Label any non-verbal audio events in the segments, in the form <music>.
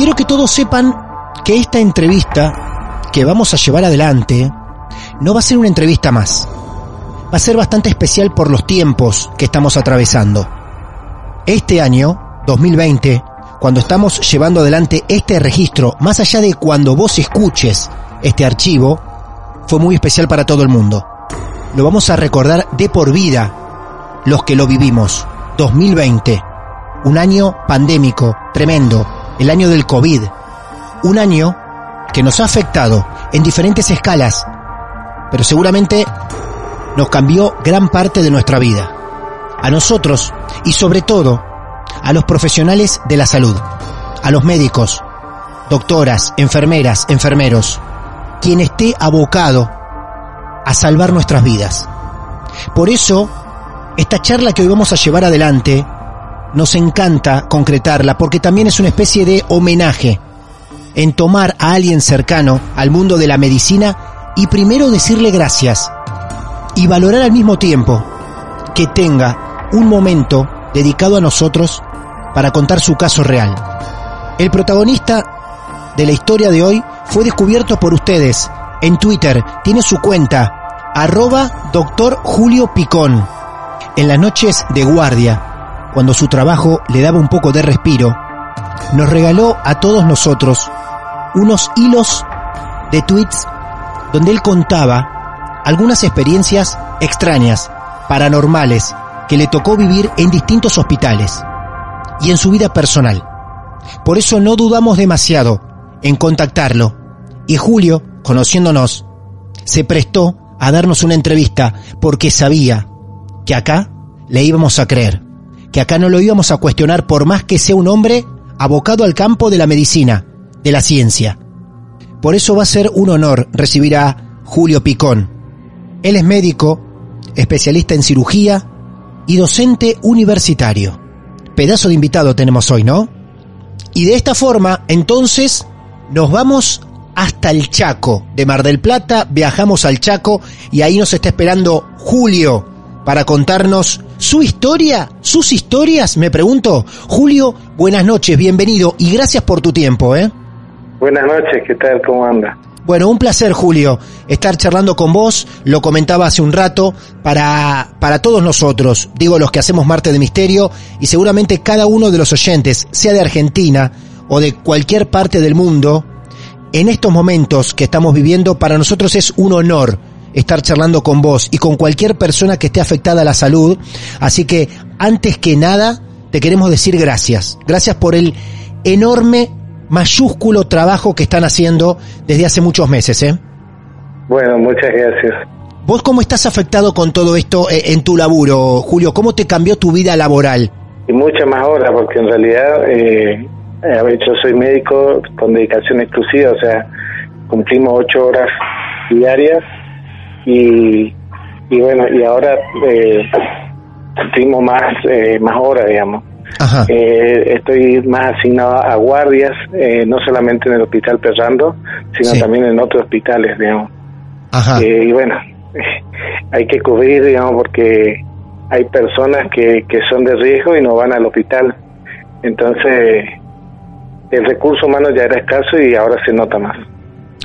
Quiero que todos sepan que esta entrevista que vamos a llevar adelante no va a ser una entrevista más. Va a ser bastante especial por los tiempos que estamos atravesando. Este año, 2020, cuando estamos llevando adelante este registro, más allá de cuando vos escuches este archivo, fue muy especial para todo el mundo. Lo vamos a recordar de por vida los que lo vivimos. 2020, un año pandémico, tremendo, el año del COVID, un año que nos ha afectado en diferentes escalas, pero seguramente nos cambió gran parte de nuestra vida. A nosotros y sobre todo a los profesionales de la salud, a los médicos, doctoras, enfermeras, enfermeros, quien esté abocado a salvar nuestras vidas. Por eso, esta charla que hoy vamos a llevar adelante nos encanta concretarla porque también es una especie de homenaje en tomar a alguien cercano al mundo de la medicina y primero decirle gracias y valorar al mismo tiempo que tenga un momento dedicado a nosotros para contar su caso real. El protagonista de la historia de hoy fue descubierto por ustedes en Twitter, tiene su cuenta arroba doctor Julio Picón. En las noches de guardia, cuando su trabajo le daba un poco de respiro, nos regaló a todos nosotros unos hilos de tweets donde él contaba algunas experiencias extrañas, paranormales, que le tocó vivir en distintos hospitales y en su vida personal. Por eso no dudamos demasiado en contactarlo y Julio, conociéndonos, se prestó a darnos una entrevista porque sabía que acá le íbamos a creer que acá no lo íbamos a cuestionar por más que sea un hombre abocado al campo de la medicina, de la ciencia. Por eso va a ser un honor recibir a Julio Picón. Él es médico, especialista en cirugía y docente universitario. Pedazo de invitado tenemos hoy, ¿no? Y de esta forma, entonces, nos vamos hasta el Chaco. De Mar del Plata viajamos al Chaco y ahí nos está esperando Julio para contarnos su historia, sus historias, me pregunto. Julio, buenas noches, bienvenido y gracias por tu tiempo, ¿eh? Buenas noches, ¿qué tal? ¿Cómo anda? Bueno, un placer, Julio, estar charlando con vos, lo comentaba hace un rato, para, para todos nosotros, digo los que hacemos Marte de Misterio, y seguramente cada uno de los oyentes, sea de Argentina o de cualquier parte del mundo, en estos momentos que estamos viviendo, para nosotros es un honor estar charlando con vos y con cualquier persona que esté afectada a la salud. Así que, antes que nada, te queremos decir gracias. Gracias por el enorme, mayúsculo trabajo que están haciendo desde hace muchos meses, ¿eh? Bueno, muchas gracias. ¿Vos cómo estás afectado con todo esto eh, en tu laburo, Julio? ¿Cómo te cambió tu vida laboral? Y muchas más horas, porque en realidad eh, yo soy médico con dedicación exclusiva, o sea, cumplimos ocho horas diarias y, y bueno, y ahora eh, más, eh, más horas, digamos. Ajá. Eh, estoy más asignado a guardias, eh, no solamente en el hospital Perrando, sino Sí. también en otros hospitales, digamos. Ajá. Eh, y bueno, <laughs> hay que cubrir, digamos, porque hay personas que, que son de riesgo y no van al hospital. Entonces, el recurso humano ya era escaso y ahora se nota más.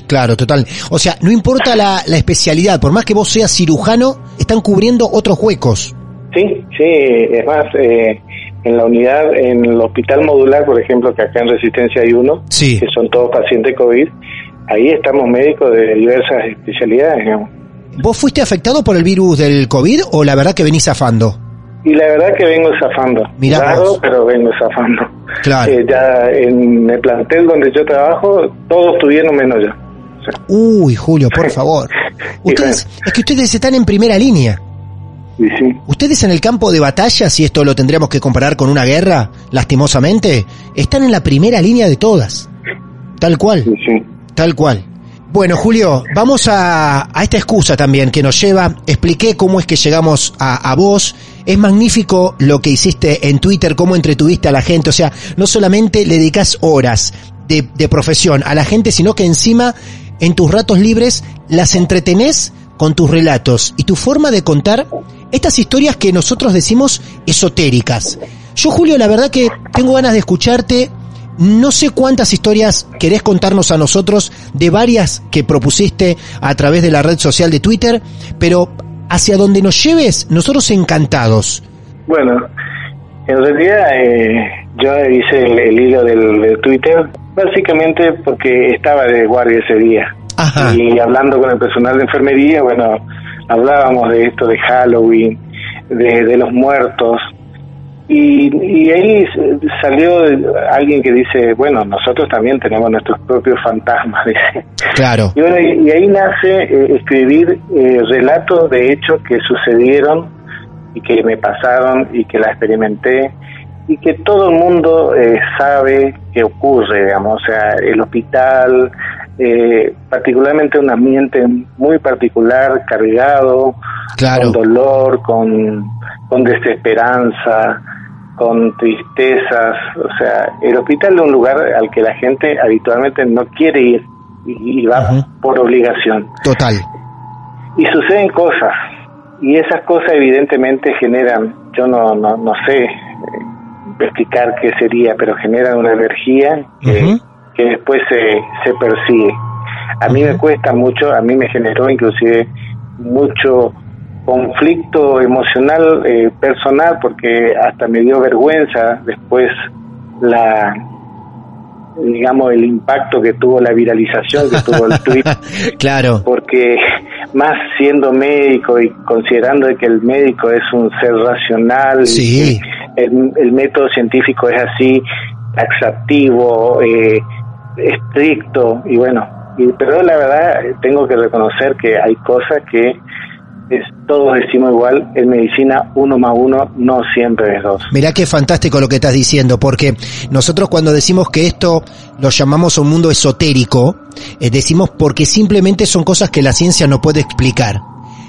Claro, total. O sea, no importa la, la especialidad, por más que vos seas cirujano, están cubriendo otros huecos. Sí, sí, es más, eh, en la unidad, en el hospital modular, por ejemplo, que acá en Resistencia hay uno, Sí. que son todos pacientes COVID, ahí estamos médicos de diversas especialidades, digamos. ¿Vos fuiste afectado por el virus del COVID o la verdad que venís zafando? Y la verdad que vengo zafando. Mirá vos. pero vengo zafando. Claro. Eh, ya en el plantel donde yo trabajo, todos tuvieron menos yo. Uy, Julio, por favor. <laughs> Ustedes, es que ustedes están en primera línea. y sí, Ustedes en el campo de batalla, si esto lo tendríamos que comparar con una guerra, lastimosamente, están en la primera línea de todas. Tal cual. sí, sí. Tal cual. Bueno, Julio, vamos a, a esta excusa también que nos lleva. Expliqué cómo es que llegamos a, a vos. Es magnífico lo que hiciste en Twitter, cómo entretuviste a la gente. O sea, no solamente le dedicas horas de, de profesión a la gente, sino que encima en tus ratos libres las entretenés con tus relatos y tu forma de contar estas historias que nosotros decimos esotéricas. Yo, Julio, la verdad que tengo ganas de escucharte. No sé cuántas historias querés contarnos a nosotros de varias que propusiste a través de la red social de Twitter, pero hacia donde nos lleves, nosotros encantados. Bueno, en realidad eh, yo hice el, hilo del Twitter básicamente porque estaba de guardia ese día. Ajá. Y hablando con el personal de enfermería, bueno, hablábamos de esto de Halloween, de, de los muertos. Y, y ahí salió alguien que dice, bueno, nosotros también tenemos nuestros propios fantasmas, <laughs> dice. Claro. Y bueno, y, y ahí nace eh, escribir eh, relatos de hechos que sucedieron y que me pasaron y que la experimenté y que todo el mundo eh, sabe que ocurre, digamos, o sea, el hospital, eh, particularmente un ambiente muy particular, cargado, Claro. con dolor, con, con desesperanza, con tristezas, o sea, el hospital es un lugar al que la gente habitualmente no quiere ir y, y va por obligación. Total. Y suceden cosas, y esas cosas evidentemente generan, yo no, no, no sé explicar qué sería, pero generan una energía que, que después se, se persigue. A mí me cuesta mucho, a mí me generó inclusive mucho conflicto emocional eh, personal porque hasta me dio vergüenza después la digamos el impacto que tuvo la viralización que tuvo el tweet <laughs> claro. porque más siendo médico y considerando de que el médico es un ser racional y Sí. que el, el método científico es así taxativo eh, estricto y bueno y, pero la verdad tengo que reconocer que hay cosas que es, todos decimos igual en medicina uno más uno no siempre es dos Mirá qué fantástico lo que estás diciendo, porque nosotros cuando decimos que esto lo llamamos un mundo esotérico, eh, decimos porque simplemente son cosas que la ciencia no puede explicar.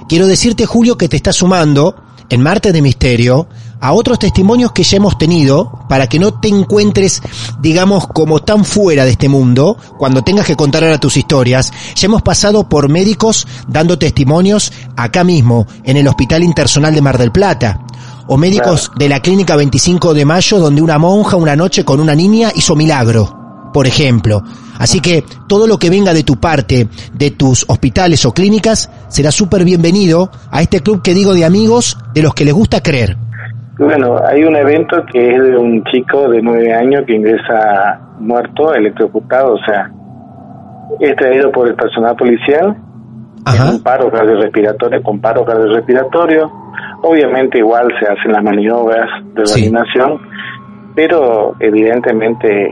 Quiero decirte, Julio, que te está sumando en Marte de Misterio a otros testimonios que ya hemos tenido para que no te encuentres, digamos, como tan fuera de este mundo cuando tengas que contar ahora tus historias. Ya hemos pasado por médicos dando testimonios acá mismo, en el Hospital Intersonal de Mar del Plata o médicos de la clínica 25 de mayo donde una monja una noche con una niña hizo milagro, por ejemplo. Así que todo lo que venga de tu parte, de tus hospitales o clínicas, será súper bienvenido a este club que digo de amigos de los que les gusta creer. Bueno, hay un evento que es de un chico de nueve años que ingresa muerto, electrocutado, o sea, es traído por el personal policial Ajá. un paro cardiorrespiratorio, con paro cardiorrespiratorio. Obviamente igual se hacen las maniobras de Sí. reanimación, pero evidentemente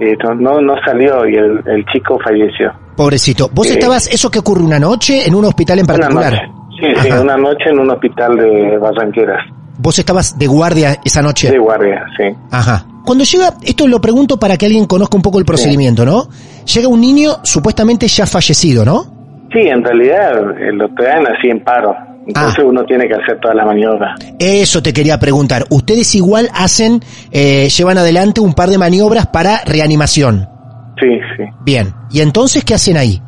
eh, no, no, salió y el, el chico falleció. Pobrecito. ¿Vos Eh, estabas, eso que ocurre una noche en un hospital en Una particular? noche. Sí, sí, una noche en un hospital de Barranqueras, Vos estabas de guardia esa noche. de guardia, sí. Ajá. Cuando llega, esto lo pregunto para que alguien conozca un poco el procedimiento, ¿no? Llega un niño supuestamente ya fallecido, ¿no? Sí, en realidad lo traen así en paro. Entonces uno tiene que hacer toda la maniobra. Eso te quería preguntar. Ustedes igual hacen, eh, llevan adelante un par de maniobras para reanimación. Sí, sí. Bien. ¿Y entonces qué hacen ahí?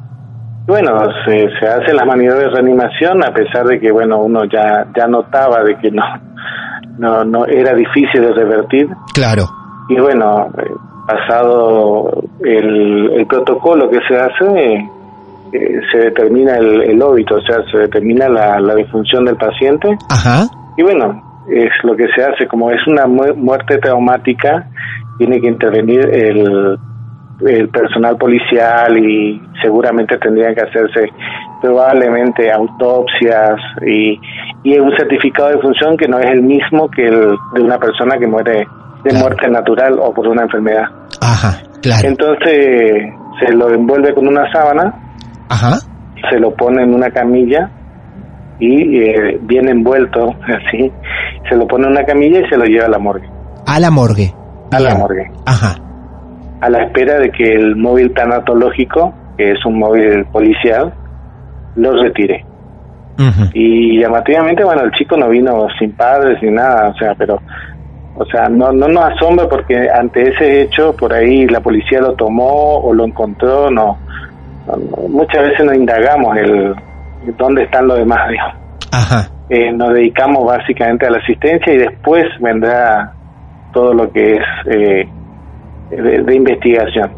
Bueno, se, se hacen las maniobras de reanimación a pesar de que, bueno, uno ya, ya notaba de que no, no, no era difícil de revertir. Claro. Y bueno, pasado el, el protocolo que se hace, eh, se determina el, el óbito, o sea, se determina la, la defunción del paciente. Ajá. Y bueno, es lo que se hace, como es una mu- muerte traumática, tiene que intervenir el, el personal policial y seguramente tendrían que hacerse probablemente autopsias y, y un certificado de función que no es el mismo que el de una persona que muere de Claro. muerte natural o por una enfermedad. Ajá. Claro. Entonces se lo envuelve con una sábana Ajá. se lo pone en una camilla y eh, bien envuelto, <laughs> así, se lo pone en una camilla y se lo lleva a la morgue, A la morgue. a la morgue, Ajá. A la espera de que el móvil tanatológico, que es un móvil policial, lo retire. Y llamativamente, bueno, el chico no vino sin padres ni nada, o sea, pero, o sea, no, no nos asombra porque ante ese hecho, por ahí la policía lo tomó o lo encontró, no- muchas veces no indagamos el dónde están los demás, digamos. Ajá. Eh, nos dedicamos básicamente a la asistencia y después vendrá todo lo que es eh, de, de investigación.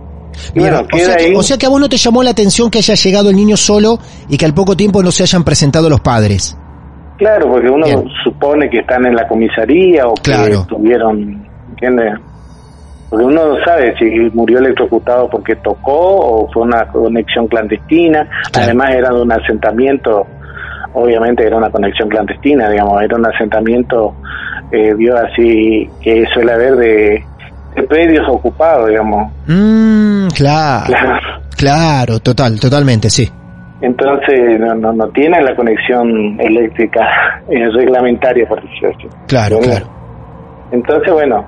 Bueno, o, sea que, ahí. o sea que a vos no te llamó la atención que haya llegado el niño solo y que al poco tiempo no se hayan presentado los padres. Claro, porque uno Bien. supone que están en la comisaría o Claro. que estuvieron, ¿entiendes? Porque uno no sabe si murió electrocutado porque tocó o fue una conexión clandestina. Claro. Además era de un asentamiento, obviamente era una conexión clandestina, digamos, era un asentamiento, eh, vio así que suele haber de predios ocupados, digamos. Mmm, claro. Claro. Claro, total, totalmente, sí. Entonces no, no, no tienen la conexión eléctrica <laughs> eh, reglamentaria, por decirlo así. Claro, claro. Entonces, bueno,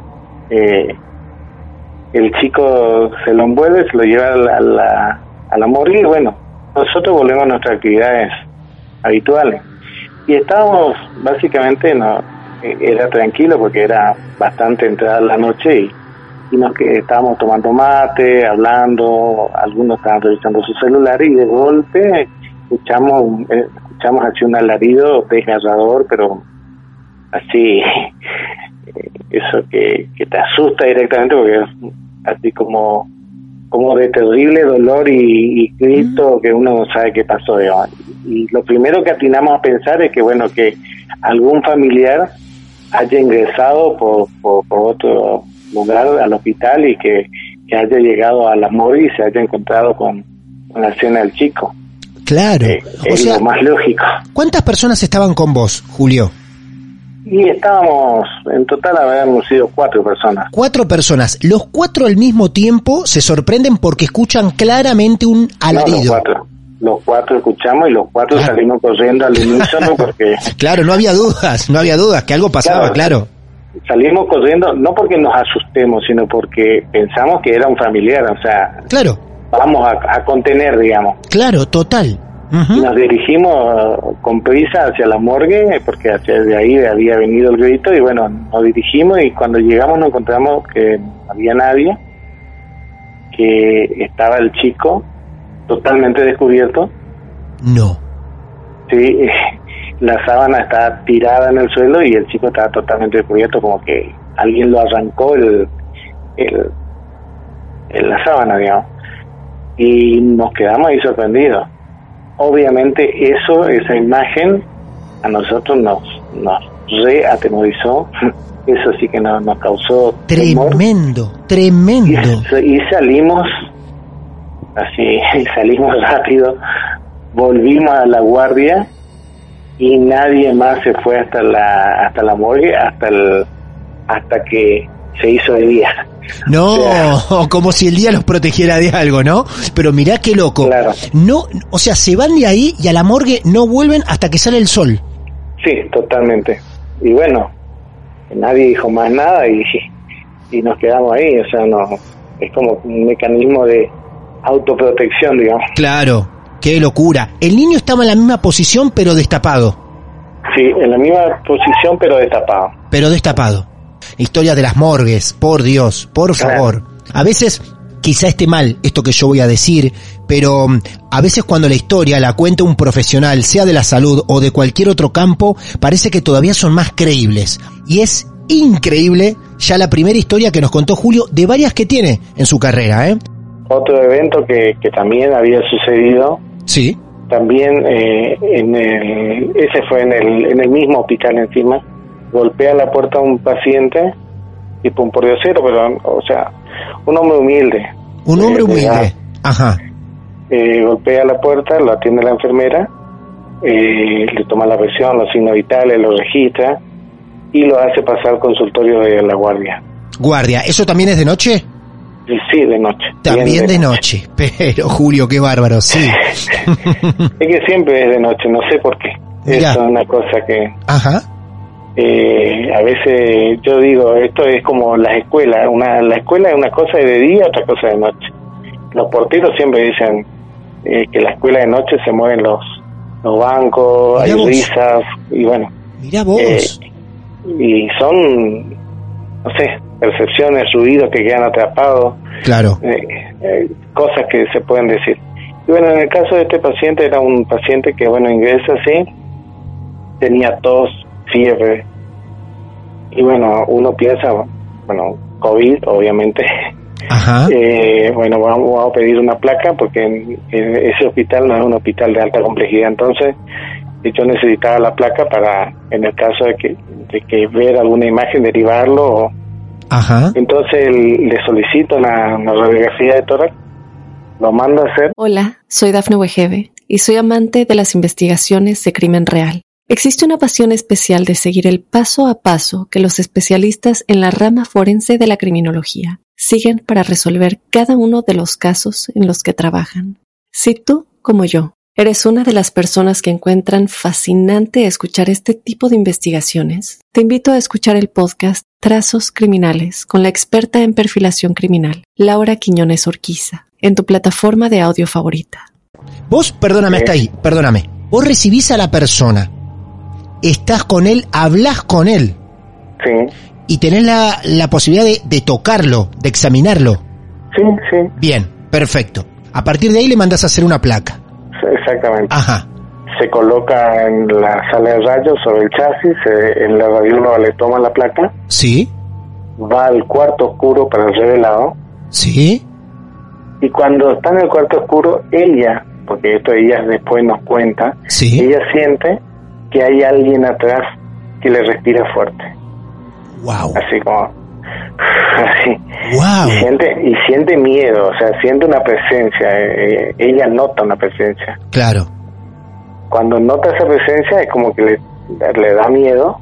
eh, el chico se lo envuelve, se lo lleva a la, a la, a la morgue y bueno, nosotros volvemos a nuestras actividades habituales. Y estábamos, básicamente, no eh, era tranquilo porque era bastante entrada la noche y, nos que estábamos tomando mate, hablando, algunos estaban revisando su celular y de golpe escuchamos, eh, escuchamos así un alarido desgarrador, pero así <laughs> eso que, que te asusta directamente porque es así como como de terrible dolor y, y grito que uno no sabe qué pasó digamos. y lo primero que atinamos a pensar es que bueno que algún familiar haya ingresado por, por, por otro lugar al hospital y que, que haya llegado a la morgue y se haya encontrado con, con la escena del chico Claro. Eh, O es sea, lo más lógico ¿cuántas personas estaban con vos, Julio? y estábamos en total habíamos sido cuatro personas Cuatro personas. Los cuatro al mismo tiempo se sorprenden porque escuchan claramente un No, los alarido. cuatro. Los cuatro escuchamos y los cuatro Claro. salimos corriendo al unísono porque <laughs> Claro, no había dudas, no había dudas, que algo pasaba, claro. Salimos corriendo no porque nos asustemos, sino porque pensamos que era un familiar, o sea, Claro, vamos a, a contener, digamos. claro, total. Nos dirigimos uh, con prisa hacia la morgue porque hacia de ahí había venido el grito y bueno, nos dirigimos y cuando llegamos nos encontramos que no había nadie, que estaba el chico totalmente descubierto No. Sí, la sábana está tirada en el suelo y el chico estaba totalmente descubierto, como que alguien lo arrancó el, el, el- la sábana, digamos. Y nos quedamos ahí sorprendidos. Obviamente eso, esa imagen, a nosotros nos, nos reatemorizó. <laughs> Eso sí que no, nos causó temor. Tremendo, Y, tremendo. y salimos, así, <laughs> salimos rápido, volvimos a la guardia y nadie más se fue hasta la hasta la morgue hasta el hasta que se hizo de día. <laughs> No, O <laughs> como si el día los protegiera de algo, ¿no? Pero mirá qué loco. Claro. No, o sea, se van de ahí y a la morgue no vuelven hasta que sale el sol. Sí, totalmente. Y bueno, nadie dijo más nada y, y nos quedamos ahí, o sea, no es como un mecanismo de autoprotección, digamos. Claro, qué locura. El niño estaba en la misma posición pero destapado. Sí, en la misma posición, pero destapado. Pero destapado. Historia de las morgues, por Dios, por favor. A veces quizá esté mal esto que yo voy a decir, pero mm, a veces cuando la historia la cuenta un profesional, sea de la salud o de cualquier otro campo, parece que todavía son más creíbles. Y es increíble ya la primera historia que nos contó Julio de varias que tiene en su carrera, ¿eh? Otro evento que, que también había sucedido, Sí. también eh, en el, ese fue en el, en el mismo hospital encima, golpea la puerta a un paciente, tipo un pordiosero, pero, o sea, un hombre humilde. Un hombre Eh, edad. humilde. Ajá. Eh, golpea la puerta, lo atiende la enfermera, eh, le toma la presión, los signos vitales, lo registra y lo hace pasar al consultorio de la guardia. Guardia, ¿eso también es de noche? Sí, de noche. También de noche. <laughs> Pero Julio, qué bárbaro, sí. <laughs> Es que siempre es de noche, no sé por qué. Mirá. Es una cosa que Ajá. eh, a veces yo digo, esto es como las escuelas. Una, la escuela es una cosa de día, otra cosa de noche. Los porteros siempre dicen eh, que la escuela de noche se mueven los, los bancos, Mirá hay vos. risas y bueno. Mirá vos. Eh, y son, no sé, percepciones, ruidos que quedan atrapados, claro. eh, eh, cosas que se pueden decir. Y bueno, en el caso de este paciente, era un paciente que, bueno, ingresa así, tenía tos, fiebre, y bueno, uno piensa, bueno, COVID, obviamente. Ajá. <laughs> Eh, bueno, vamos, vamos a pedir una placa porque en, en ese hospital no es un hospital de alta complejidad, entonces yo necesitaba la placa para, en el caso de que, de que ver alguna imagen, derivarlo. o- Ajá. entonces le solicito una, una radiografía de tórax, lo mando a hacer. Hola, soy Dafne Wegebe y soy amante de las investigaciones de crimen real. Existe una pasión especial de seguir el paso a paso que los especialistas en la rama forense de la criminología siguen para resolver cada uno de los casos en los que trabajan. Si tú, como yo, eres una de las personas que encuentran fascinante escuchar este tipo de investigaciones, te invito a escuchar el podcast Trazos Criminales con la experta en perfilación criminal, Laura Quiñones Orquiza, en tu plataforma de audio favorita. Vos, perdóname hasta ahí, perdóname. Vos recibís a la persona, estás con él, hablas con él Sí, y tenés la, la posibilidad de, de tocarlo, de examinarlo. sí, sí, Bien, perfecto. A partir de ahí le mandás a hacer una placa. Exactamente. Ajá. Se coloca en la sala de rayos sobre el chasis, se- en la radióloga le toma la placa, ¿Sí? va al cuarto oscuro para el revelado ¿Sí? y cuando está en el cuarto oscuro, ella, porque esto ella después nos cuenta, ¿Sí? ella siente que hay alguien atrás que le respira fuerte, Wow. así como así. Y Wow. siente, y siente miedo, o sea, siente una presencia, eh, eh, ella nota una presencia. Claro. Cuando nota esa presencia es como que le, le da miedo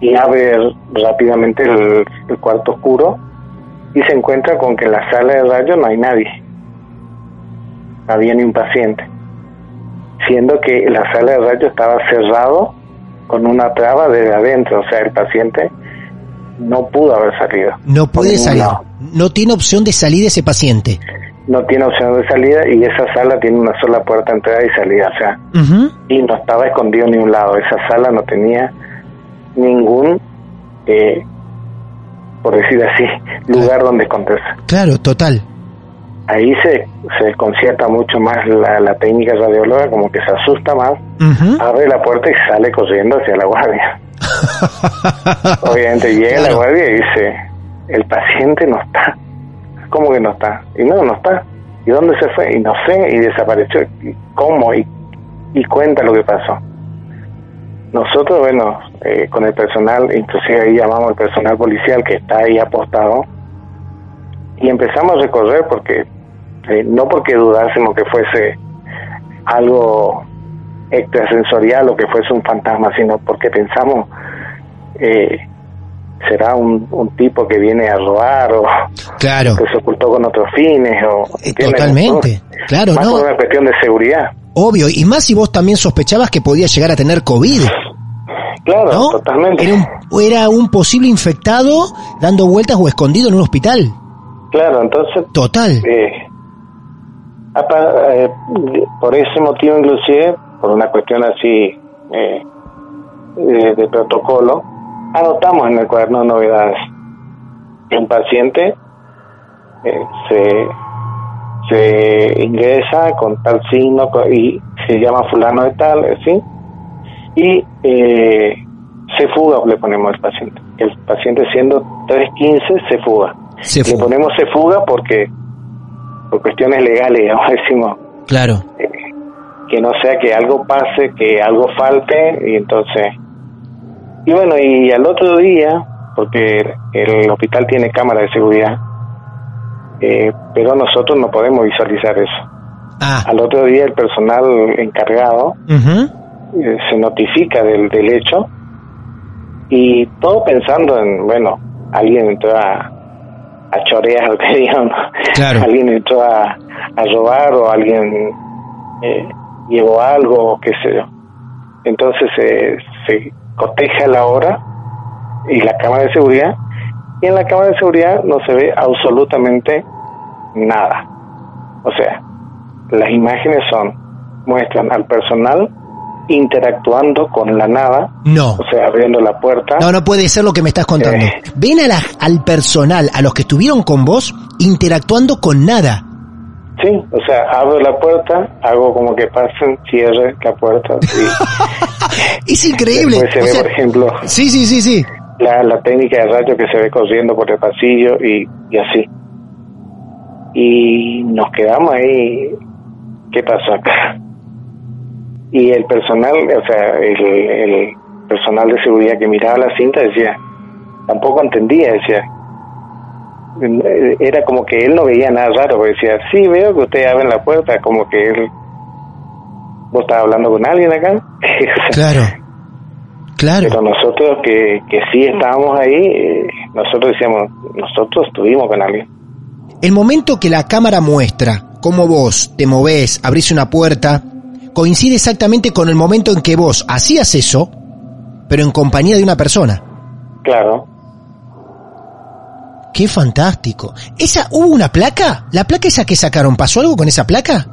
y abre rápidamente el, el cuarto oscuro y se encuentra con que en la sala de rayos no hay nadie. No había ni un paciente. Siendo que la sala de rayos estaba cerrado con una traba desde adentro, o sea, el paciente no pudo haber salido. No puede salir. No tiene opción de salir ese paciente. No tiene opción de salida y esa sala tiene una sola puerta de entrada y salida, o sea, y no estaba escondido ni un lado. Esa sala no tenía ningún, eh, por decir así, lugar donde esconderse. Claro, total. Ahí se, se concierta mucho más la, la técnica radióloga, como que se asusta más, abre la puerta y sale corriendo hacia la guardia. <laughs> Obviamente llega la guardia y dice, el paciente no está. ¿Cómo que no está? Y no, no está. ¿Y dónde se fue? Y no sé, y desapareció. ¿Y ¿Cómo? Y, y cuenta lo que pasó. Nosotros, bueno, eh, con el personal, inclusive ahí llamamos al personal policial que está ahí apostado, y empezamos a recorrer porque, eh, no porque dudásemos que fuese algo extrasensorial o que fuese un fantasma, sino porque pensamos, eh, será un, un tipo que viene a robar o Claro. que se ocultó con otros fines o Eh, totalmente. Claro, más no. por una cuestión de seguridad Obvio. Y más si vos también sospechabas que podía llegar a tener COVID. claro ¿No? totalmente Era un, era un posible infectado dando vueltas o escondido en un hospital. claro entonces Total. eh, eh, por ese motivo inclusive por una cuestión así eh, eh, de protocolo, anotamos en el cuaderno de novedades que un paciente eh, se, se ingresa con tal signo y se llama fulano de tal, ¿sí? Y eh, se fuga, le ponemos al paciente. El paciente siendo 315 se fuga. Se Le fuga. ponemos se fuga porque por cuestiones legales, <laughs> digamos, decimos Claro. Que no sea que algo pase, que algo falte y entonces y bueno y al otro día porque el hospital tiene cámara de seguridad eh, pero nosotros no podemos visualizar eso Ah. al otro día el personal encargado eh, se notifica del, del hecho y todo pensando en bueno alguien entró a a chorear <laughs> digan Claro. alguien entró a, a robar o alguien eh, llevó algo o qué sé yo entonces eh, se coteja la hora y la cámara de seguridad y en la cámara de seguridad no se ve absolutamente nada o sea las imágenes son muestran al personal interactuando con la nada No. o sea abriendo la puerta No, no puede ser lo que me estás contando. Eh. Ven a la- al personal, a los que estuvieron con vos, interactuando con nada. Sí, o sea, abro la puerta, hago como que pasen, cierre la puerta. Y <laughs> Es increíble. se O ve, sea, por ejemplo, sí, sí, sí, sí. la, la técnica de rayo que se ve corriendo por el pasillo y, y así. Y nos quedamos ahí, ¿qué pasó acá? Y el personal, o sea, el, el personal de seguridad que miraba la cinta decía, tampoco entendía, decía, era como que él no veía nada raro, porque decía, sí, veo que ustedes abren la puerta, como que él, vos estás hablando con alguien acá. <laughs> Claro. Claro. pero nosotros que, que sí estábamos ahí, eh, nosotros decíamos, nosotros estuvimos con alguien. El momento que la cámara muestra cómo vos te movés, abrís una puerta, coincide exactamente con el momento en que vos hacías eso, pero en compañía de una persona. Claro, Qué fantástico. ¿Esa hubo una placa? ¿La placa esa que sacaron pasó algo con esa placa?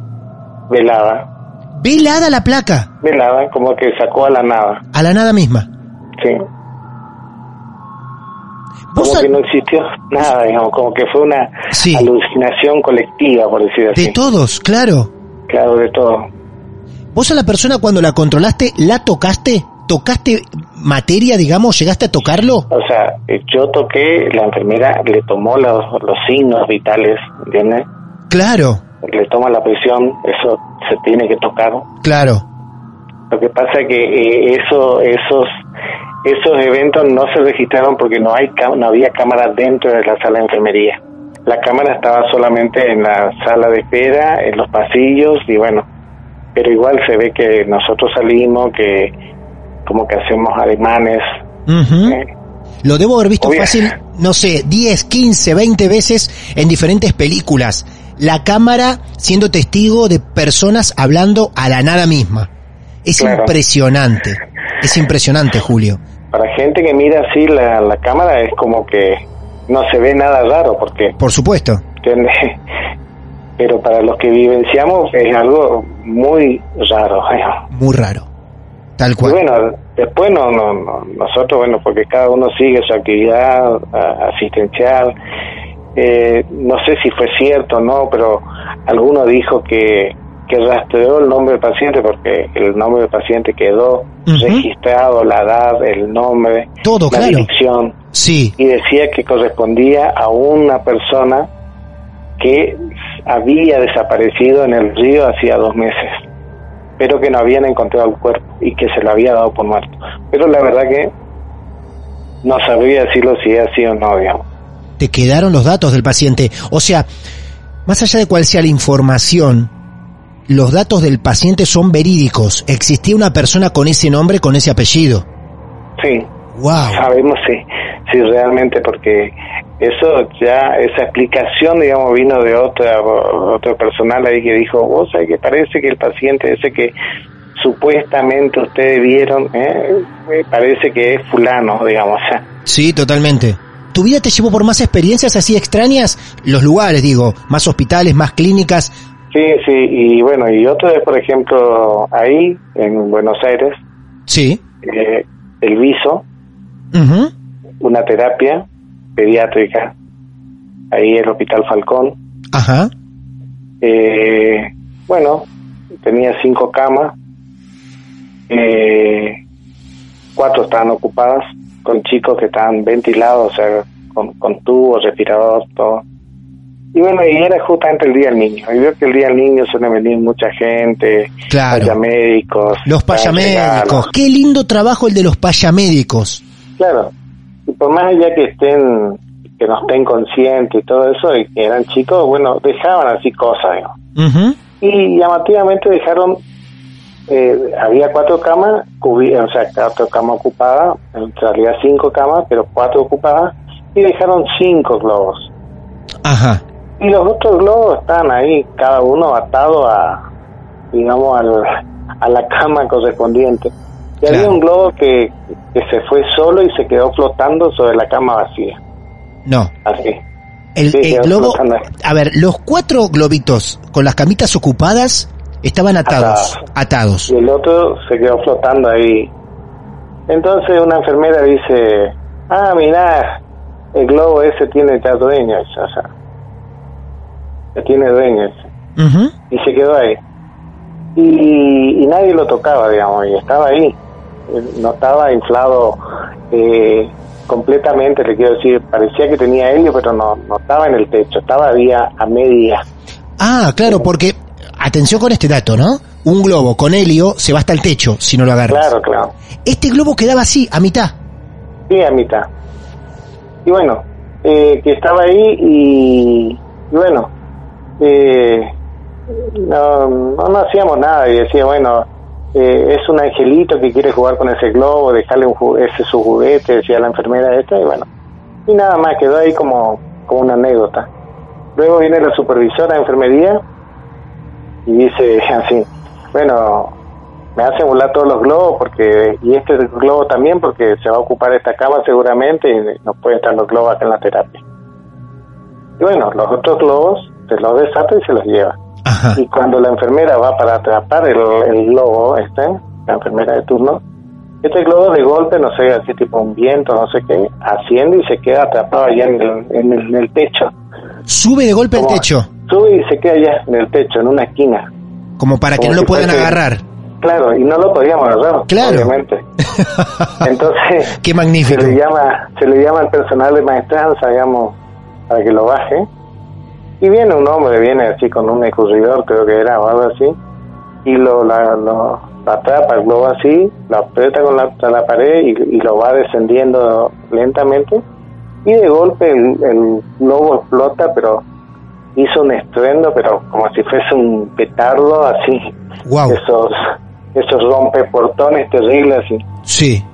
velada, Velada la placa, velada, como que sacó a la nada, a la nada misma. sí. Vos Como que no existió nada, digamos, como que fue una Sí. alucinación colectiva, por decir así. de todos, claro. Claro, de todo. Vos a la persona cuando la controlaste, ¿la tocaste? ¿Tocaste materia, digamos? ¿Llegaste a tocarlo? O sea, yo toqué, la enfermera le tomó los, los signos vitales, ¿entiendes? Claro, Le toma la presión, eso se tiene que tocar. claro. Lo que pasa es que eh, eso, esos, esos eventos no se registraron porque no hay no había cámaras dentro de la sala de enfermería. La cámara estaba solamente en la sala de espera, en los pasillos y bueno, pero igual se ve que nosotros salimos, que como que hacemos ademanes. Eh, Lo debo haber visto fácil, no sé, 10, 15, 20 veces en diferentes películas. La cámara siendo testigo de personas hablando a la nada misma. Es Claro. impresionante. Es impresionante, Julio. Para gente que mira así la, la cámara es como que no se ve nada raro porque Por supuesto. ¿entiendes? pero para los que vivenciamos es algo muy raro. <laughs> Muy raro. Tal Y cual. bueno, después no, no, no, nosotros, bueno, porque cada uno sigue su actividad asistencial. Eh, no sé si fue cierto o no, pero alguno dijo que, que rastreó el nombre del paciente porque el nombre del paciente quedó registrado, la edad, el nombre, Todo, la claro. dirección, Sí. y decía que correspondía a una persona que había desaparecido en el río hacía dos meses, pero que no habían encontrado el cuerpo y que se lo había dado por muerto. Pero la verdad que no sabría decirlo si es así o no, digamos. Te quedaron los datos del paciente. O sea, más allá de cuál sea la información, los datos del paciente son verídicos. Existía una persona con ese nombre, con ese apellido. Sí, Wow. sabemos si, si realmente, porque eso ya, esa explicación, digamos, vino de otra, otro personal ahí que dijo, vos sabés que parece que el paciente ese que supuestamente ustedes vieron, eh, eh, parece que es fulano, digamos, Sí, totalmente. ¿Tu vida te llevó por más experiencias así extrañas? Los lugares, digo, más hospitales, más clínicas. Sí, sí, y bueno, y otra vez, por ejemplo, ahí, en Buenos Aires, Sí. eh, el viso, Ujú. una terapia pediátrica, ahí en el Hospital Falcón. Ajá. Eh, bueno, tenía cinco camas, eh, cuatro estaban ocupadas con chicos que estaban ventilados, o sea, con, con tubos, respiradores, todo. Y bueno, y era justamente el Día del Niño. Y veo que el Día del Niño suele venir mucha gente, Claro. payamédicos. Los payamédicos. Qué lindo trabajo el de los payamédicos. Claro. Y por más allá que estén, que no estén conscientes y todo eso, y que eran chicos, bueno, dejaban así cosas. Ujú. Y llamativamente dejaron, eh, había cuatro camas, o sea, cuatro camas ocupadas, en realidad cinco camas, pero cuatro ocupadas, y dejaron cinco globos. Ajá. Y los otros globos estaban ahí, cada uno atado a, digamos, al, a la cama correspondiente. Y había un globo que, que se fue solo y se quedó flotando sobre la cama vacía, No. así. El, Sí, el quedó globo. A ver, los cuatro globitos con las camitas ocupadas estaban atados. Atados. y el otro se quedó flotando ahí. Entonces una enfermera dice, ah, mira, el globo ese tiene ya dueño, dice, o sea, ya tiene dueño, dice. Ujú. y se quedó ahí. Y, y nadie lo tocaba, digamos, y estaba ahí. No estaba inflado eh, completamente, le quiero decir, parecía que tenía helio, pero no, no estaba en el techo, estaba día a media. Ah, claro, porque. Atención con este dato, ¿no? Un globo con helio se va hasta el techo si no lo agarras. Claro, claro. Este globo quedaba así, a mitad. Sí, a mitad. Y bueno, eh, que estaba ahí y, y bueno, eh, no, no, no hacíamos nada y decía, bueno, eh, es un angelito que quiere jugar con ese globo, dejarle un ese su juguete, decía la enfermera esta, y bueno, y nada más, quedó ahí como, como una anécdota. Luego viene la supervisora de enfermería y dice <laughs> así, bueno, me hacen volar todos los globos porque y este globo también porque se va a ocupar esta cama seguramente y no pueden estar los globos acá en la terapia. Y bueno, los otros globos se los desata y se los lleva. Ajá. Y cuando la enfermera va para atrapar el, el globo, este, la enfermera de turno, este globo de golpe, no sé, así tipo un viento, no sé qué, asciende y se queda atrapado allá en el, en el, en el techo. Sube de golpe el Como- techo, Sube y se queda allá en el techo, en una esquina. como para que no lo puedan agarrar. Claro, y no lo podíamos agarrar, Claro. obviamente. <laughs> Entonces, Qué se magnífico. le llama se le llama al personal de maestranza, digamos, para que lo baje. Y viene un hombre, viene así con un escurridor, creo que era, o algo así, y lo, la, lo, lo atrapa el globo así, lo aprieta con la, la pared y, y lo va descendiendo lentamente. Y de golpe el, el globo explota, pero hizo un estruendo, pero como si fuese un petardo, así, Wow. esos, esos rompeportones terribles, así Sí.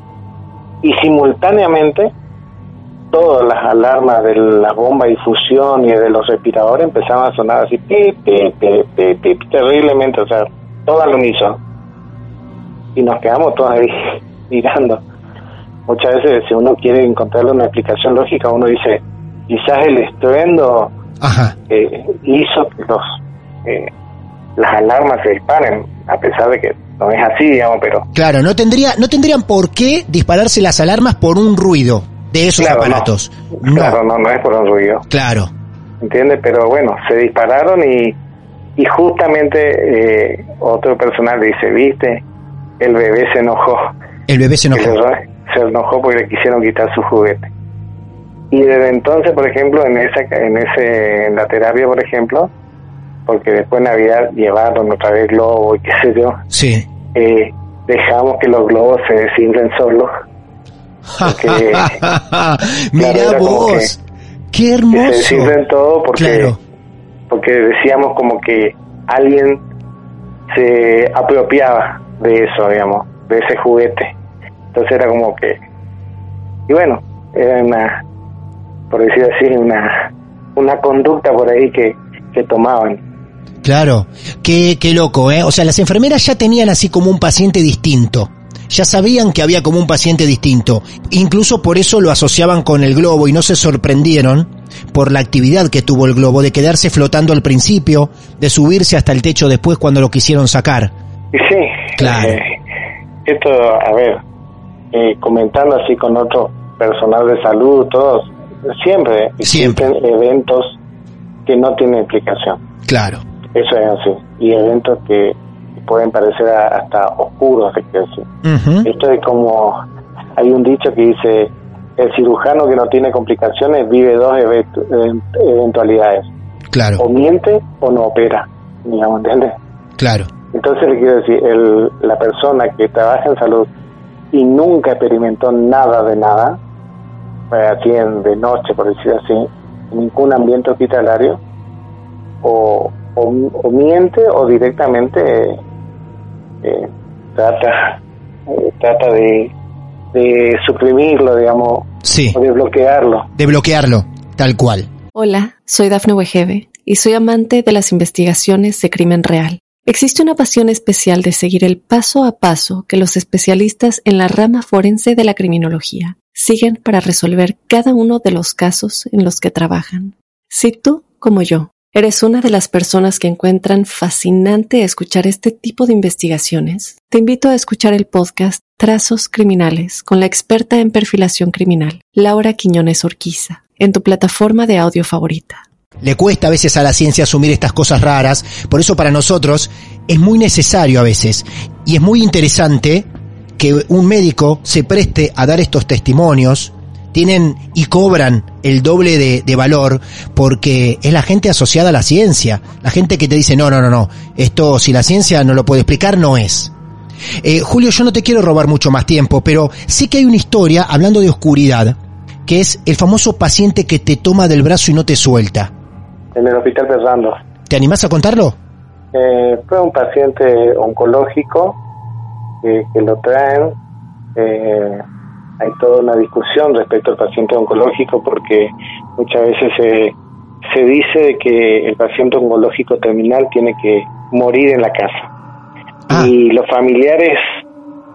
y simultáneamente todas las alarmas de la bomba de difusión y de los respiradores empezaban a sonar así pip, pip, pip, terriblemente, o sea, todo al unísono. Y nos quedamos todos ahí <laughs> mirando. Muchas veces si uno quiere encontrarle una explicación lógica, uno dice, quizás el estruendo Ajá. eh, hizo que los eh, las alarmas se disparen, a pesar de que no es así, digamos, pero Claro, no tendría, no tendrían por qué dispararse las alarmas por un ruido de esos Claro, aparatos. no. Claro, no, no es por un ruido. Claro. ¿entiendes? Pero bueno, se dispararon y, y justamente eh, otro personal dice, viste, el bebé se enojó, El bebé se se, enojó. se enojó porque le quisieron quitar su juguete. Y desde entonces, por ejemplo, en esa, en ese, en la terapia, por ejemplo, porque después de Navidad llevaron otra vez globos y qué sé yo, Sí. eh, dejamos que los globos se desinflen solos. Porque- <laughs> Mira <laughs> vos. Qué Que se hermoso. desinflen todo porque Claro. porque decíamos como que alguien se apropiaba de eso, digamos, de ese juguete. Entonces era como que, y bueno, era una, por decir así, una, una conducta por ahí que, que tomaban. Claro, qué, qué loco, ¿eh? O sea, las enfermeras ya tenían así como un paciente distinto. Ya sabían que había como un paciente distinto. Incluso por eso lo asociaban con el globo y no se sorprendieron por la actividad que tuvo el globo de quedarse flotando al principio, de subirse hasta el techo después cuando lo quisieron sacar. Sí, Claro. eh, esto, a ver, eh, comentando así con otro personal de salud, todos, siempre, Siempre. existen eventos que no tienen explicación. Claro. Eso es así. Y eventos que pueden parecer hasta oscuros, que decir. Ujú. Esto es como, hay un dicho que dice, el cirujano que no tiene complicaciones vive dos eventu- event- eventualidades, Claro, o miente o no opera, digamos, ¿entiendes? claro. Entonces le quiero decir, el, la persona que trabaja en salud y nunca experimentó nada de nada, así en, de noche, por decir así, en ningún ambiente hospitalario, o, o, o miente o directamente eh, trata, eh, trata de, de suprimirlo, digamos, Sí, o de bloquearlo. de bloquearlo, tal cual. Hola, soy Dafne Wegebe y soy amante de las investigaciones de crimen real. Existe una pasión especial de seguir el paso a paso que los especialistas en la rama forense de la criminología siguen para resolver cada uno de los casos en los que trabajan. Si tú, como yo, eres una de las personas que encuentran fascinante escuchar este tipo de investigaciones, te invito a escuchar el podcast Trazos Criminales con la experta en perfilación criminal, Laura Quiñones Orquiza, en tu plataforma de audio favorita. Le cuesta a veces a la ciencia asumir estas cosas raras, por eso para nosotros es muy necesario a veces y es muy interesante que un médico se preste a dar estos testimonios, tienen y cobran el doble de, de valor porque es la gente asociada a la ciencia, la gente que te dice no, no, no, no, esto si la ciencia no lo puede explicar no es. Eh, Julio, yo no te quiero robar mucho más tiempo, pero sí que hay una historia, hablando de oscuridad, que es el famoso paciente que te toma del brazo y no te suelta. En el hospital Ferrando. ¿Te animás a contarlo? Eh, fue un paciente oncológico que, que lo traen. eh, hay toda una discusión respecto al paciente oncológico porque muchas veces se, se dice que el paciente oncológico terminal tiene que morir en la casa. Ah. Y los familiares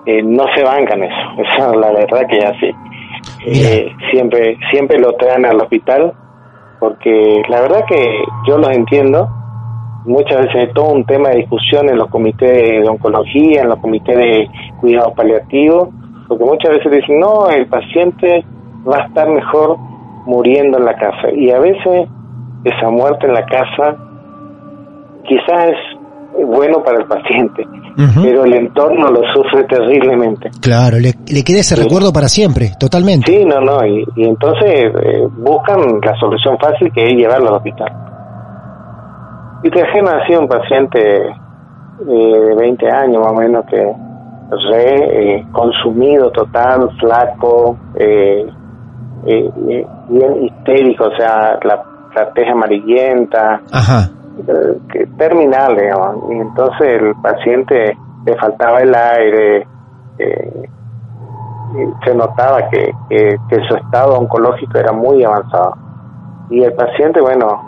eh, no se bancan eso. <laughs> Esa es la verdad que es así. Eh, siempre, siempre lo traen al hospital porque la verdad que yo los entiendo muchas veces hay todo un tema de discusión en los comités de oncología, en los comités de cuidados paliativos, porque muchas veces dicen, no, el paciente va a estar mejor muriendo en la casa. Y a veces esa muerte en la casa quizás es bueno para el paciente, pero el entorno lo sufre terriblemente. Claro, le, le queda ese Sí. recuerdo para siempre, totalmente. Sí, no, no, y, y entonces eh, buscan la solución fácil que es llevarlo al hospital. Y trajeron así un paciente eh, de 20 años más o menos que re eh, consumido total, flaco, eh, eh, eh, bien histérico, o sea, la, la tez amarillenta, Ajá, que terminal, digamos. Y entonces el paciente le faltaba el aire, eh, se notaba que, que, que su estado oncológico era muy avanzado. Y el paciente, bueno,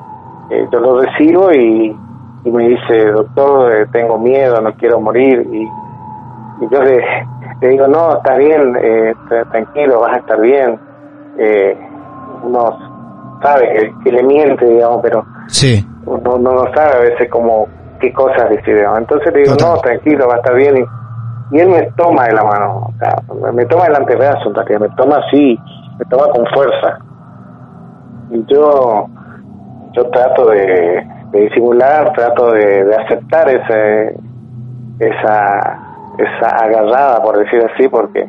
yo lo recibo y, y me dice, doctor, tengo miedo, no quiero morir. Y, y yo le, le digo, no, está bien, eh, tra- tranquilo, vas a estar bien. Eh, uno sabe que, que le miente, digamos, pero sí, uno no, no sabe a veces como qué cosas decir. Entonces le digo, Total. no, tranquilo, va a estar bien. Y, y él me toma de la mano, o sea, me- toma del antebrazo, me toma así, me toma con fuerza. Y yo, yo trato de, de disimular, trato de, de aceptar ese, esa, esa agarrada, por decir así, porque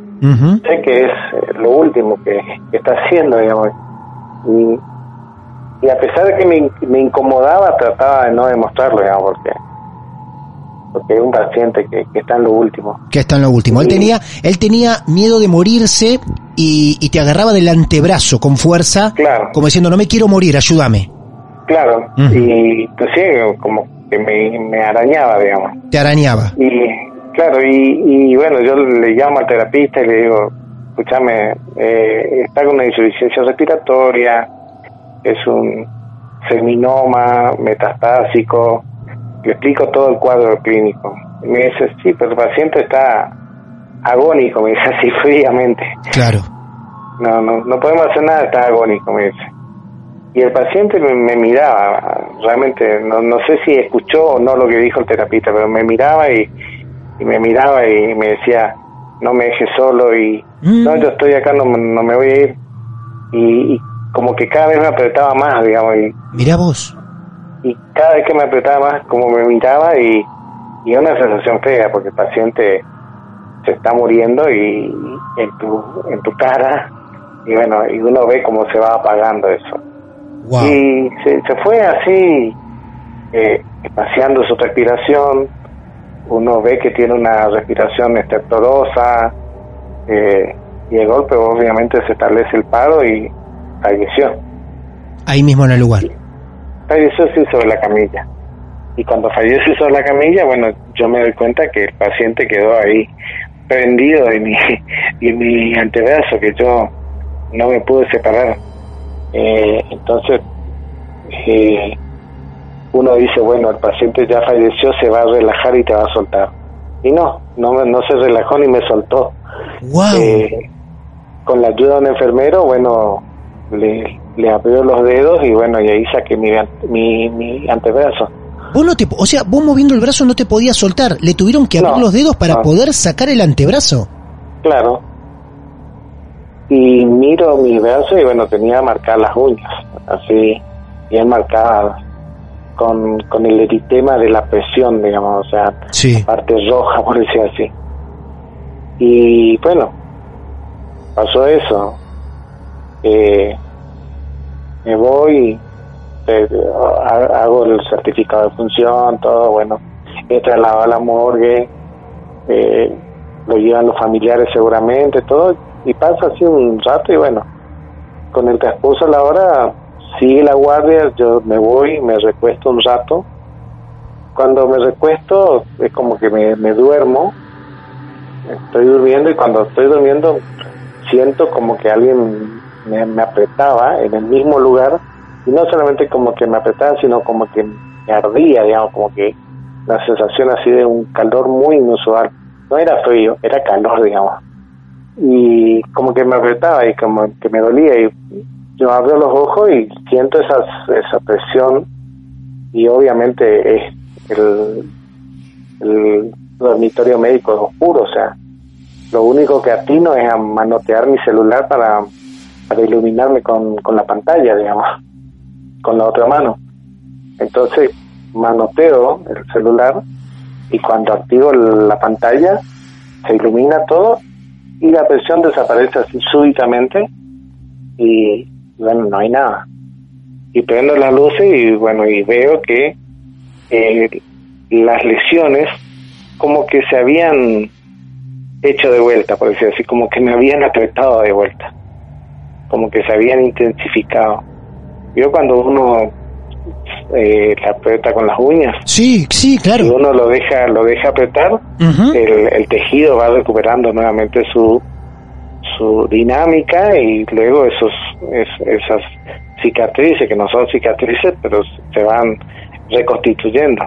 sé que es eh, lo último que, que está haciendo, digamos. Y, y a pesar de que me, me incomodaba, trataba de no demostrarlo, digamos, porque porque es un paciente que, que está en lo último. que está en lo último. Él tenía, él tenía miedo de morirse y, y te agarraba del antebrazo con fuerza, Claro. como diciendo, no me quiero morir, ayúdame. Claro, Ujú. y pues sí, como que me, me arañaba, digamos. Te arañaba. Y claro, y, y bueno, yo le llamo al terapista y le digo, escúchame, eh, está con una insuficiencia respiratoria, es un seminoma metastásico, le explico todo el cuadro clínico. Y me dice, sí, pero el paciente está agónico, me dice <laughs> así fríamente. Claro. No, no, no podemos hacer nada, está agónico, me dice. Y el paciente me, me miraba, realmente, no, no sé si escuchó o no lo que dijo el terapista, pero me miraba y, y me miraba y me decía, no me dejes solo y Mm. no, yo estoy acá, no, no me voy a ir. Y, y como que cada vez me apretaba más, digamos, y, Mirá vos. y cada vez que me apretaba más, como me miraba y, y una sensación fea, porque el paciente se está muriendo y en tu, en tu cara, y bueno, y uno ve cómo se va apagando eso. Wow. Y se, se fue así, eh, espaciando su respiración. Uno ve que tiene una respiración estertorosa. eh, y de golpe, obviamente, se establece el paro y falleció. Ahí mismo en el lugar. Falleció sí sobre la camilla. Y cuando fallece sobre la camilla, bueno, yo me doy cuenta que el paciente quedó ahí prendido en mi, <laughs> en mi antebrazo, que yo no me pude separar. Eh, entonces, eh, uno dice, bueno, el paciente ya falleció, se va a relajar y te va a soltar. Y no, no, no se relajó ni me soltó. Wow. Eh, con la ayuda de un enfermero, bueno, le, le abrió los dedos y bueno, y ahí saqué mi, mi, mi antebrazo. Vos no te, o sea, vos moviendo el brazo no te podías soltar. Le tuvieron que abrir No, los dedos para no. poder sacar el antebrazo. Claro. Y miro mi brazo y bueno, tenía marcadas las uñas, así, bien marcadas, con, con el eritema de la presión, digamos, o sea, Sí. parte roja, <laughs> por decir así. Y bueno, pasó eso. Eh, me voy, eh, ha- hago el certificado de función, todo, bueno, he trasladado a la morgue, eh, lo llevan los familiares seguramente, todo, y pasa así un rato y bueno, con el transcurso de la hora sigue la guardia, yo me voy, me recuesto un rato. Cuando me recuesto es como que me, me duermo, estoy durmiendo y cuando estoy durmiendo siento como que alguien me, me apretaba en el mismo lugar y no solamente como que me apretaba, sino como que me ardía, digamos, como que la sensación así de un calor muy inusual. No era frío, era calor, digamos. Y como que me apretaba y como que me dolía y yo abro los ojos y siento esas, esa presión y obviamente es el, el dormitorio médico es oscuro, o sea, lo único que atino es a manotear mi celular para, para iluminarme con, con la pantalla, digamos, con la otra mano. Entonces manoteo el celular y cuando activo la pantalla se ilumina todo y la presión desaparece así súbitamente y bueno, no hay nada. Y prendo las luces y bueno, y veo que eh, las lesiones como que se habían hecho de vuelta, por decir así, como que me habían apretado de vuelta, como que se habían intensificado. Yo cuando uno eh, la aprieta con las uñas, Sí, sí, claro. uno lo deja, lo deja apretar, el, el tejido va recuperando nuevamente su su dinámica y luego esos es- esas cicatrices que no son cicatrices pero se van reconstituyendo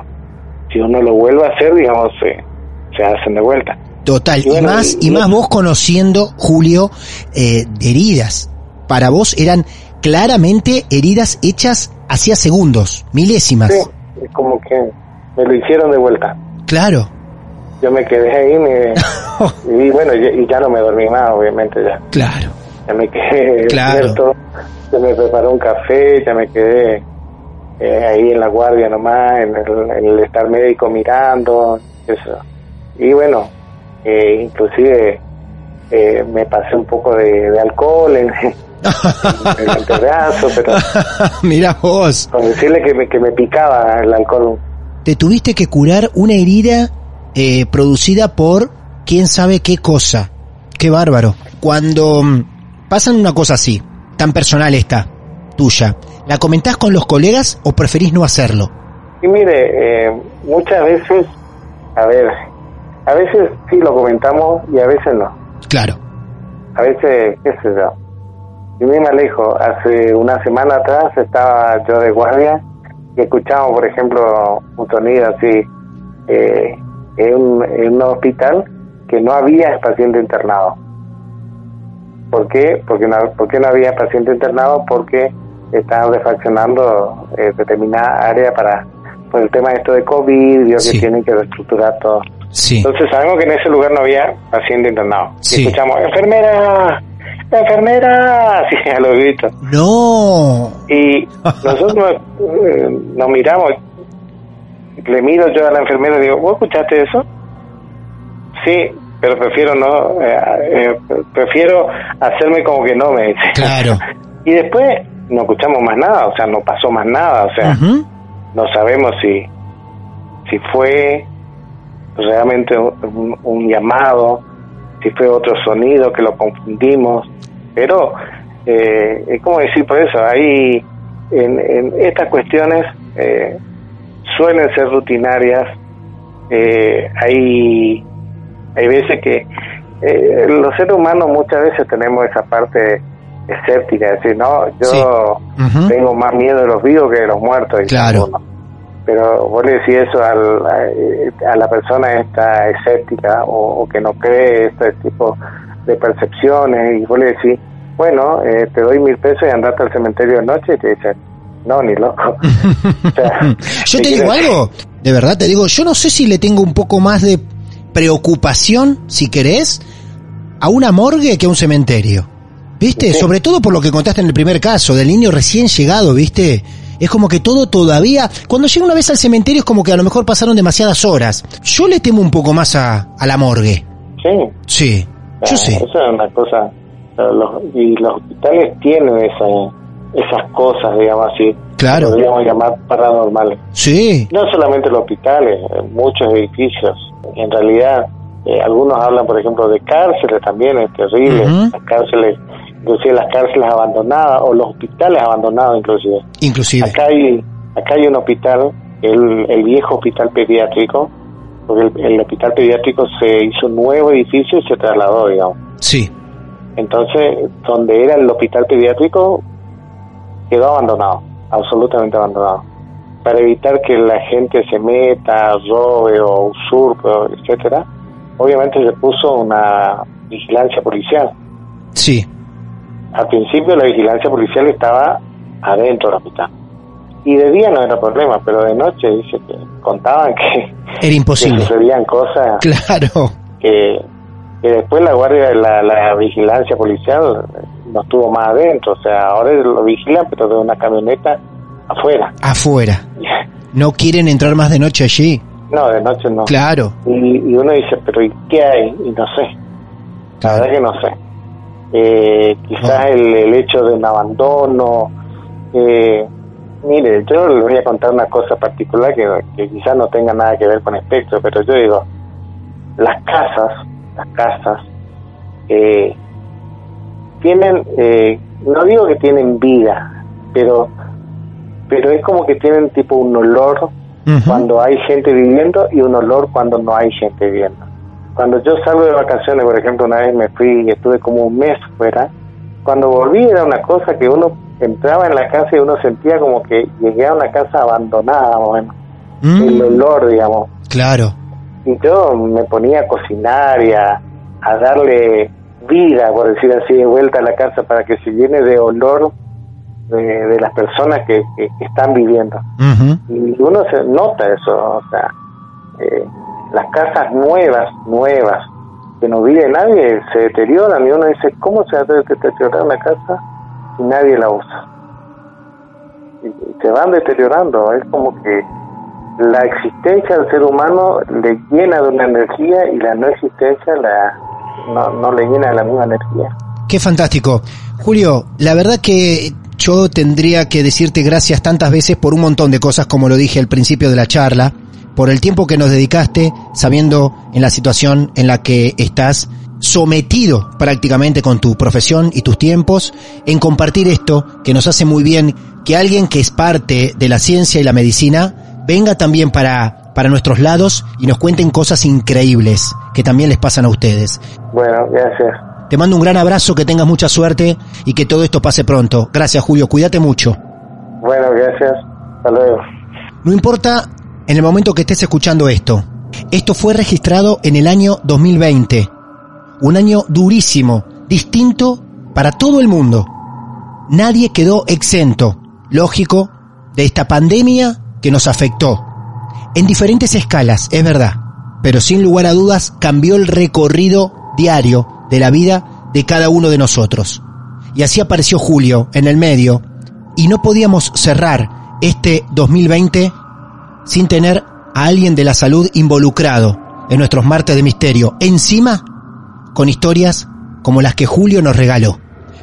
si uno lo vuelve a hacer digamos se, se hacen de vuelta Total. Y más, y- y más vos conociendo, Julio, eh, heridas. Para vos eran claramente heridas hechas hacía segundos, milésimas. sí, es como que me lo hicieron de vuelta Claro. Yo me quedé ahí me, <laughs> y bueno y, ya no me dormí más obviamente ya Claro. ya me quedé <laughs> Claro. ya me preparó un café, ya me quedé eh, ahí en la guardia nomás, en el, en el estar médico mirando, eso. Y bueno, eh, inclusive eh, me pasé un poco de, de alcohol en, <laughs> en el antebrazo, pero Mirá vos. con decirle que me, que me picaba el alcohol. Te tuviste que curar una herida eh, producida por quién sabe qué cosa. Qué bárbaro. Cuando mm, pasan una cosa así, tan personal esta, tuya, ¿la comentás con los colegas o preferís no hacerlo? Y mire, eh, muchas veces, a ver, a veces sí lo comentamos y a veces no. Claro. a veces, qué sé yo, y muy me alejo, hace una semana atrás estaba yo de guardia y escuchamos, por ejemplo, un sonido así eh, en, un, en un hospital que no había paciente internado. ¿Por qué? Porque no, ¿Por qué no había paciente internado? Porque estaban refaccionando eh, determinada área para por el tema de esto de COVID, vio Sí. que tienen que reestructurar todo. Sí. Entonces sabemos que en ese lugar no había paciente internado. Sí. Y escuchamos, enfermera, enfermera, <laughs> así a los gritos. No. Y nosotros eh, nos miramos, le miro yo a la enfermera y digo, ¿vos escuchaste eso? Sí, pero prefiero no, eh, eh, prefiero hacerme como que no me dice. Claro. <laughs> Y después no escuchamos más nada, o sea, no pasó más nada, o sea, no sabemos si, si fue realmente un, un llamado, si fue otro sonido que lo confundimos, pero eh, es como decir por eso, ahí en, en estas cuestiones eh, suelen ser rutinarias, eh, hay, hay veces que eh, los seres humanos muchas veces tenemos esa parte escéptica, de decir, no, yo Sí. Tengo más miedo de los vivos que de los muertos. Claro. Pero vos le decís eso al- a, a la persona esta escéptica o, o que no cree este tipo de percepciones y vos le decís, bueno, eh, te doy mil pesos y andate al cementerio de noche y te dicen, no, ni loco. <laughs> O sea, Yo te ¿qué digo algo, de verdad te digo, yo no sé si le tengo un poco más de preocupación, si querés, a una morgue que a un cementerio. ¿Viste? Sí. Sobre todo por lo que contaste en el primer caso, del niño recién llegado, ¿viste? Es como que todo todavía... Cuando llega una vez al cementerio es como que a lo mejor pasaron demasiadas horas. Yo le temo un poco más a, a la morgue. Sí, Sí, Ah, yo sé. Eso es una cosa. los- y los hospitales tienen esa, esas cosas, digamos así. Claro. Podríamos llamar paranormales. Sí, No solamente los hospitales, muchos edificios. En realidad, eh, algunos hablan, por ejemplo, de cárceles también, es terrible. Las cárceles, inclusive las cárceles abandonadas o los hospitales abandonados, inclusive. inclusive. Acá hay, acá hay un hospital, el, el viejo hospital pediátrico, porque el, el hospital pediátrico se hizo un nuevo edificio y se trasladó, digamos. Sí, Entonces, donde era el hospital pediátrico, quedó abandonado, absolutamente abandonado. Para evitar que la gente se meta, robe o usurpe, etcétera, obviamente se puso una vigilancia policial. sí. Al principio la vigilancia policial estaba adentro del hospital. Y de día no era problema, pero de noche dice que contaban que, Era que imposible. sucedían cosas Claro. que, que después la guardia, la, la vigilancia policial no estuvo más adentro, o sea, ahora lo vigilan, pero de una camioneta afuera. Afuera. No quieren entrar más de noche allí. No, de noche no. Claro. Y, y uno dice, pero ¿y qué hay? Y no sé. La verdad que no sé. Eh, quizás No. el, el hecho de un abandono. Eh, mire, yo les voy a contar una cosa particular que, que quizás no tenga nada que ver con espectro, pero yo digo, las casas, las casas, eh, tienen, eh, no digo que tienen vida, pero, pero es como que tienen tipo un olor cuando hay gente viviendo y un olor cuando no hay gente viviendo. Cuando yo salgo de vacaciones, por ejemplo, una vez me fui y estuve como un mes fuera, cuando volví era una cosa que uno entraba en la casa y uno sentía como que llegué a una casa abandonada, bueno, Mm, el olor, digamos. Claro. Y yo me ponía a cocinar y a, a darle vida, por decir así, de vuelta a la casa para que se llene de olor de, de las personas que, que- que están viviendo y uno se nota eso, o sea, eh, las casas nuevas, nuevas, que no vive nadie, se deterioran y uno dice, ¿cómo se va a deteriorar una casa si nadie la usa? Y, y se van deteriorando, es como que la existencia del ser humano le llena de una energía y la no existencia la, no, no le llena de la misma energía. Qué fantástico. Julio, la verdad que yo tendría que decirte gracias tantas veces por un montón de cosas, como lo dije al principio de la charla, por el tiempo que nos dedicaste, sabiendo en la situación en la que estás sometido prácticamente con tu profesión y tus tiempos, en compartir esto que nos hace muy bien que alguien que es parte de la ciencia y la medicina venga también para, para nuestros lados y nos cuenten cosas increíbles que también les pasan a ustedes. Bueno, gracias. Te mando un gran abrazo, que tengas mucha suerte y que todo esto pase pronto. Gracias, Julio. Cuídate mucho. Bueno, gracias. Hasta luego. No importa en el momento que estés escuchando esto. Esto fue registrado en el año 2020. Un año durísimo, distinto para todo el mundo. Nadie quedó exento, lógico, de esta pandemia que nos afectó. En diferentes escalas, es verdad. pero sin lugar a dudas cambió el recorrido diario de la vida de cada uno de nosotros. Y así apareció Julio en el medio y no podíamos cerrar este 2020 sin tener a alguien de la salud involucrado en nuestros martes de misterio. Encima, con historias como las que Julio nos regaló.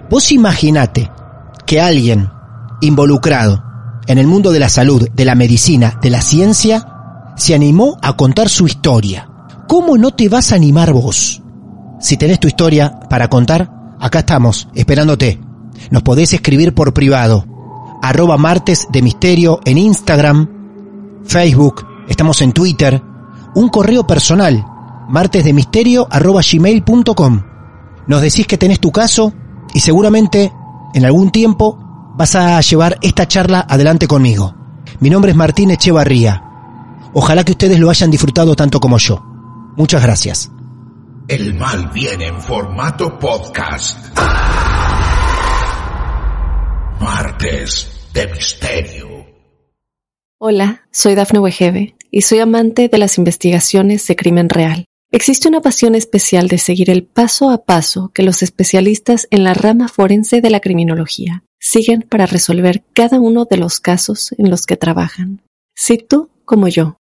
Vos imaginate que alguien involucrado en el mundo de la salud, de la medicina, de la ciencia, se animó a contar su historia. ¿Cómo no te vas a animar vos? Si tenés tu historia para contar, acá estamos, esperándote. Nos podés escribir por privado. Arroba martes de misterio en Instagram, Facebook, estamos en Twitter. Un correo personal, martesdemisterio. Nos decís que tenés tu caso y seguramente en algún tiempo vas a llevar esta charla adelante conmigo. Mi nombre es Martín Echevarría. Ojalá que ustedes lo hayan disfrutado tanto como yo. Muchas gracias. El mal viene en formato podcast. Martes de Misterio. Hola, soy Dafne Wegebe y soy amante de las investigaciones de crimen real. Existe una pasión especial de seguir el paso a paso que los especialistas en la rama forense de la criminología siguen para resolver cada uno de los casos en los que trabajan. Si tú, como yo,